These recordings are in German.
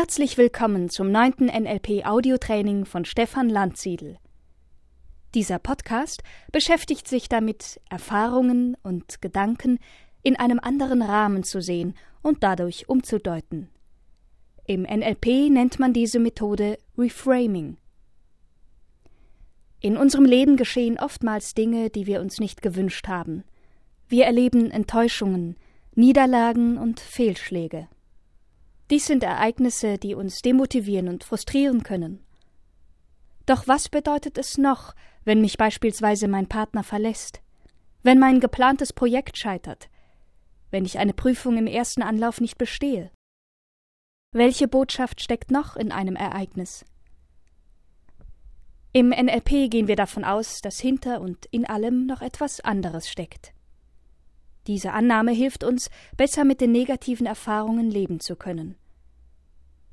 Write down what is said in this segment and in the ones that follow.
Herzlich willkommen zum neunten NLP Audiotraining von Stefan Landsiedel. Dieser Podcast beschäftigt sich damit, Erfahrungen und Gedanken in einem anderen Rahmen zu sehen und dadurch umzudeuten. Im NLP nennt man diese Methode Reframing. In unserem Leben geschehen oftmals Dinge, die wir uns nicht gewünscht haben. Wir erleben Enttäuschungen, Niederlagen und Fehlschläge. Dies sind Ereignisse, die uns demotivieren und frustrieren können. Doch was bedeutet es noch, wenn mich beispielsweise mein Partner verlässt, wenn mein geplantes Projekt scheitert, wenn ich eine Prüfung im ersten Anlauf nicht bestehe? Welche Botschaft steckt noch in einem Ereignis? Im NLP gehen wir davon aus, dass hinter und in allem noch etwas anderes steckt. Diese Annahme hilft uns, besser mit den negativen Erfahrungen leben zu können.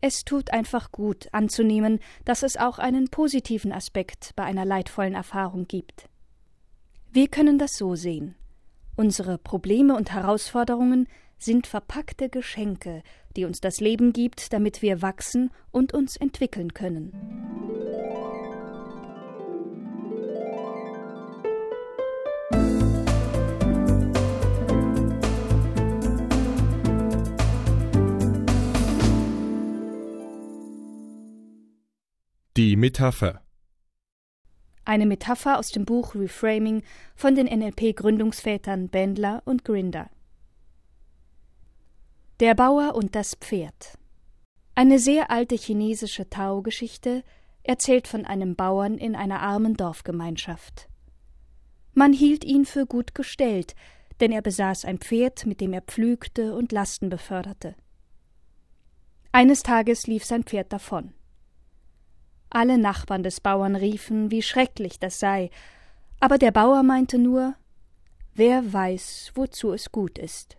Es tut einfach gut anzunehmen, dass es auch einen positiven Aspekt bei einer leidvollen Erfahrung gibt. Wir können das so sehen. Unsere Probleme und Herausforderungen sind verpackte Geschenke, die uns das Leben gibt, damit wir wachsen und uns entwickeln können. Metapher Eine Metapher aus dem Buch Reframing von den NLP-Gründungsvätern Bendler und Grinder. Der Bauer und das Pferd. Eine sehr alte chinesische Tao-Geschichte erzählt von einem Bauern in einer armen Dorfgemeinschaft. Man hielt ihn für gut gestellt, denn er besaß ein Pferd, mit dem er pflügte und Lasten beförderte. Eines Tages lief sein Pferd davon. Alle Nachbarn des Bauern riefen, wie schrecklich das sei, aber der Bauer meinte nur Wer weiß, wozu es gut ist.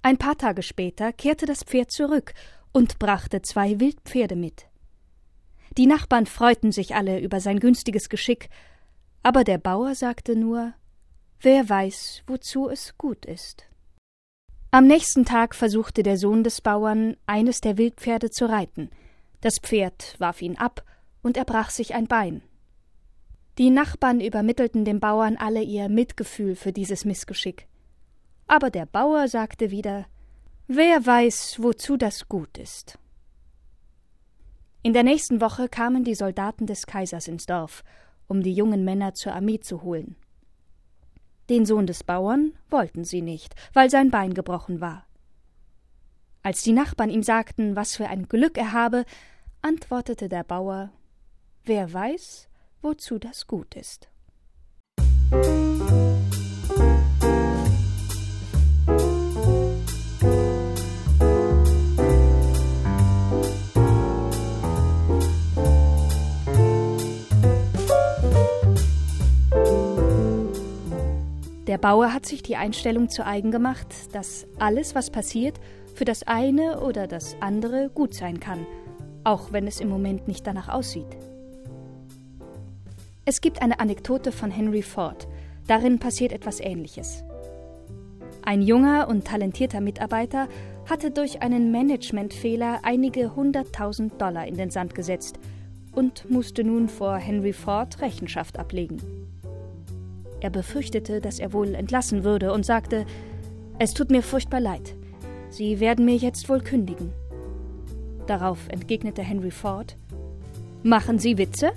Ein paar Tage später kehrte das Pferd zurück und brachte zwei Wildpferde mit. Die Nachbarn freuten sich alle über sein günstiges Geschick, aber der Bauer sagte nur Wer weiß, wozu es gut ist. Am nächsten Tag versuchte der Sohn des Bauern, eines der Wildpferde zu reiten – das Pferd warf ihn ab, und er brach sich ein Bein. Die Nachbarn übermittelten dem Bauern alle ihr Mitgefühl für dieses Missgeschick. Aber der Bauer sagte wieder Wer weiß, wozu das gut ist. In der nächsten Woche kamen die Soldaten des Kaisers ins Dorf, um die jungen Männer zur Armee zu holen. Den Sohn des Bauern wollten sie nicht, weil sein Bein gebrochen war. Als die Nachbarn ihm sagten, was für ein Glück er habe, antwortete der Bauer Wer weiß, wozu das gut ist. Der Bauer hat sich die Einstellung zu eigen gemacht, dass alles, was passiert, für das eine oder das andere gut sein kann – auch wenn es im Moment nicht danach aussieht. Es gibt eine Anekdote von Henry Ford. Darin passiert etwas Ähnliches. Ein junger und talentierter Mitarbeiter hatte durch einen Managementfehler einige hunderttausend Dollar in den Sand gesetzt und musste nun vor Henry Ford Rechenschaft ablegen. Er befürchtete, dass er wohl entlassen würde und sagte, es tut mir furchtbar leid. Sie werden mir jetzt wohl kündigen. Darauf entgegnete Henry Ford Machen Sie Witze?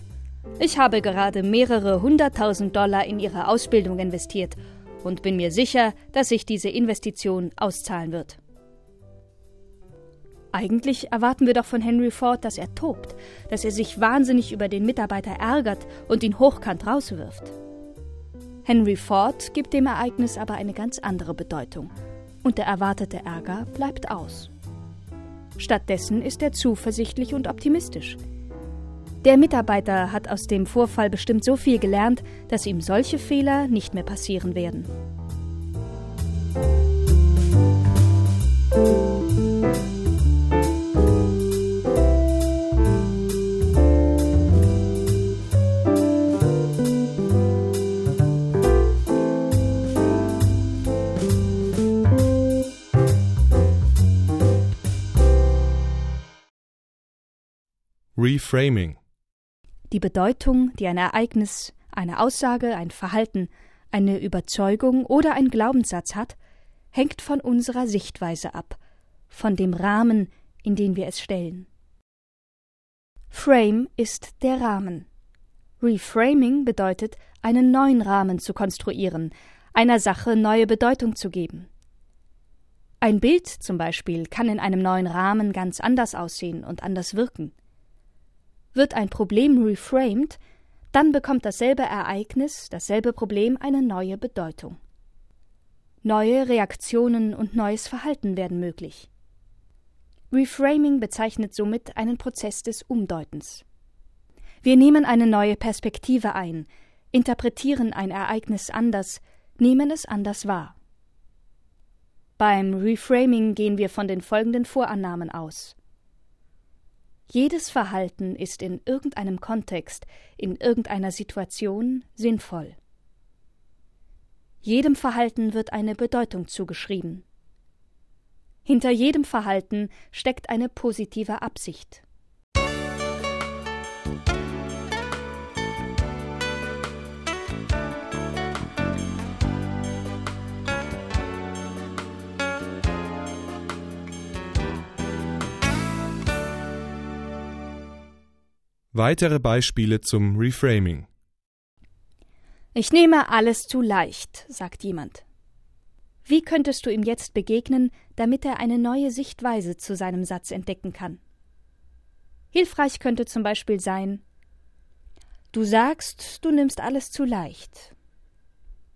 Ich habe gerade mehrere hunderttausend Dollar in Ihre Ausbildung investiert und bin mir sicher, dass sich diese Investition auszahlen wird. Eigentlich erwarten wir doch von Henry Ford, dass er tobt, dass er sich wahnsinnig über den Mitarbeiter ärgert und ihn hochkant rauswirft. Henry Ford gibt dem Ereignis aber eine ganz andere Bedeutung, und der erwartete Ärger bleibt aus. Stattdessen ist er zuversichtlich und optimistisch. Der Mitarbeiter hat aus dem Vorfall bestimmt so viel gelernt, dass ihm solche Fehler nicht mehr passieren werden. Reframing. Die Bedeutung, die ein Ereignis, eine Aussage, ein Verhalten, eine Überzeugung oder ein Glaubenssatz hat, hängt von unserer Sichtweise ab, von dem Rahmen, in den wir es stellen. Frame ist der Rahmen. Reframing bedeutet, einen neuen Rahmen zu konstruieren, einer Sache neue Bedeutung zu geben. Ein Bild zum Beispiel kann in einem neuen Rahmen ganz anders aussehen und anders wirken. Wird ein Problem reframed, dann bekommt dasselbe Ereignis, dasselbe Problem eine neue Bedeutung. Neue Reaktionen und neues Verhalten werden möglich. Reframing bezeichnet somit einen Prozess des Umdeutens. Wir nehmen eine neue Perspektive ein, interpretieren ein Ereignis anders, nehmen es anders wahr. Beim Reframing gehen wir von den folgenden Vorannahmen aus. Jedes Verhalten ist in irgendeinem Kontext, in irgendeiner Situation sinnvoll. Jedem Verhalten wird eine Bedeutung zugeschrieben. Hinter jedem Verhalten steckt eine positive Absicht. Weitere Beispiele zum Reframing. Ich nehme alles zu leicht, sagt jemand. Wie könntest du ihm jetzt begegnen, damit er eine neue Sichtweise zu seinem Satz entdecken kann? Hilfreich könnte zum Beispiel sein Du sagst, du nimmst alles zu leicht.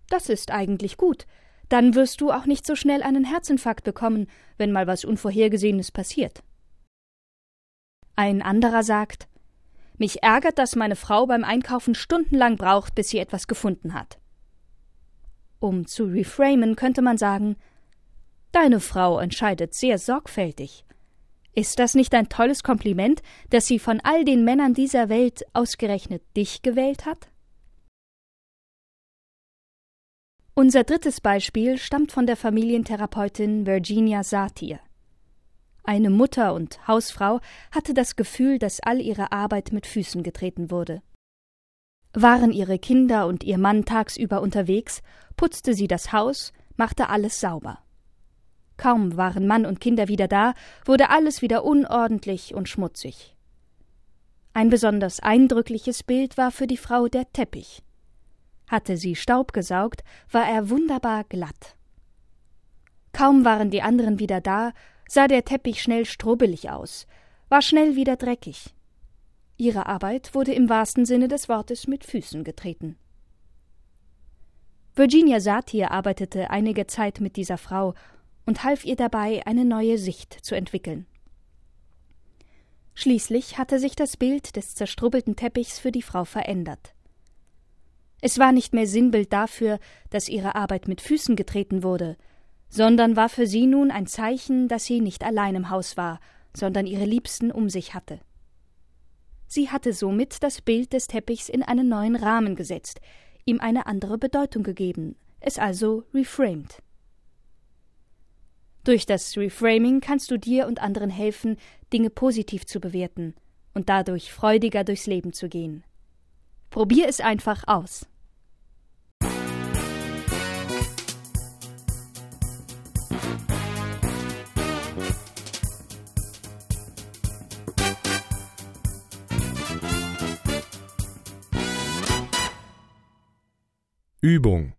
Das ist eigentlich gut, dann wirst du auch nicht so schnell einen Herzinfarkt bekommen, wenn mal was Unvorhergesehenes passiert. Ein anderer sagt mich ärgert, dass meine Frau beim Einkaufen stundenlang braucht, bis sie etwas gefunden hat. Um zu reframen könnte man sagen Deine Frau entscheidet sehr sorgfältig. Ist das nicht ein tolles Kompliment, dass sie von all den Männern dieser Welt ausgerechnet dich gewählt hat? Unser drittes Beispiel stammt von der Familientherapeutin Virginia Satir. Eine Mutter und Hausfrau hatte das Gefühl, dass all ihre Arbeit mit Füßen getreten wurde. Waren ihre Kinder und ihr Mann tagsüber unterwegs, putzte sie das Haus, machte alles sauber. Kaum waren Mann und Kinder wieder da, wurde alles wieder unordentlich und schmutzig. Ein besonders eindrückliches Bild war für die Frau der Teppich. Hatte sie Staub gesaugt, war er wunderbar glatt. Kaum waren die anderen wieder da, sah der Teppich schnell strubbelig aus, war schnell wieder dreckig. Ihre Arbeit wurde im wahrsten Sinne des Wortes mit Füßen getreten. Virginia Satir arbeitete einige Zeit mit dieser Frau und half ihr dabei, eine neue Sicht zu entwickeln. Schließlich hatte sich das Bild des zerstrubbelten Teppichs für die Frau verändert. Es war nicht mehr Sinnbild dafür, dass ihre Arbeit mit Füßen getreten wurde, sondern war für sie nun ein Zeichen, dass sie nicht allein im Haus war, sondern ihre Liebsten um sich hatte. Sie hatte somit das Bild des Teppichs in einen neuen Rahmen gesetzt, ihm eine andere Bedeutung gegeben, es also reframed. Durch das Reframing kannst du dir und anderen helfen, Dinge positiv zu bewerten und dadurch freudiger durchs Leben zu gehen. Probier es einfach aus. Übung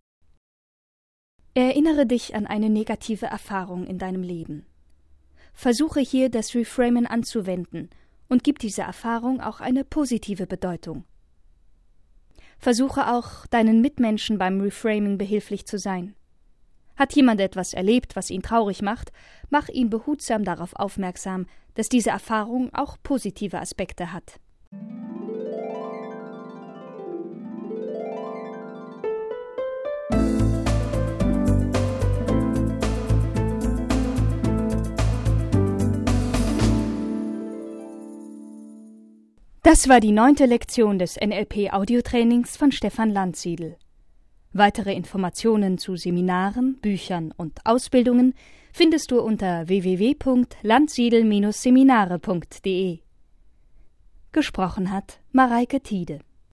Erinnere dich an eine negative Erfahrung in deinem Leben. Versuche hier das Reframen anzuwenden und gib dieser Erfahrung auch eine positive Bedeutung. Versuche auch, deinen Mitmenschen beim Reframing behilflich zu sein. Hat jemand etwas erlebt, was ihn traurig macht, mach ihn behutsam darauf aufmerksam, dass diese Erfahrung auch positive Aspekte hat. Das war die neunte Lektion des NLP Audiotrainings von Stefan Landsiedel. Weitere Informationen zu Seminaren, Büchern und Ausbildungen findest du unter www.landsiedel-seminare.de. Gesprochen hat Mareike Tiede.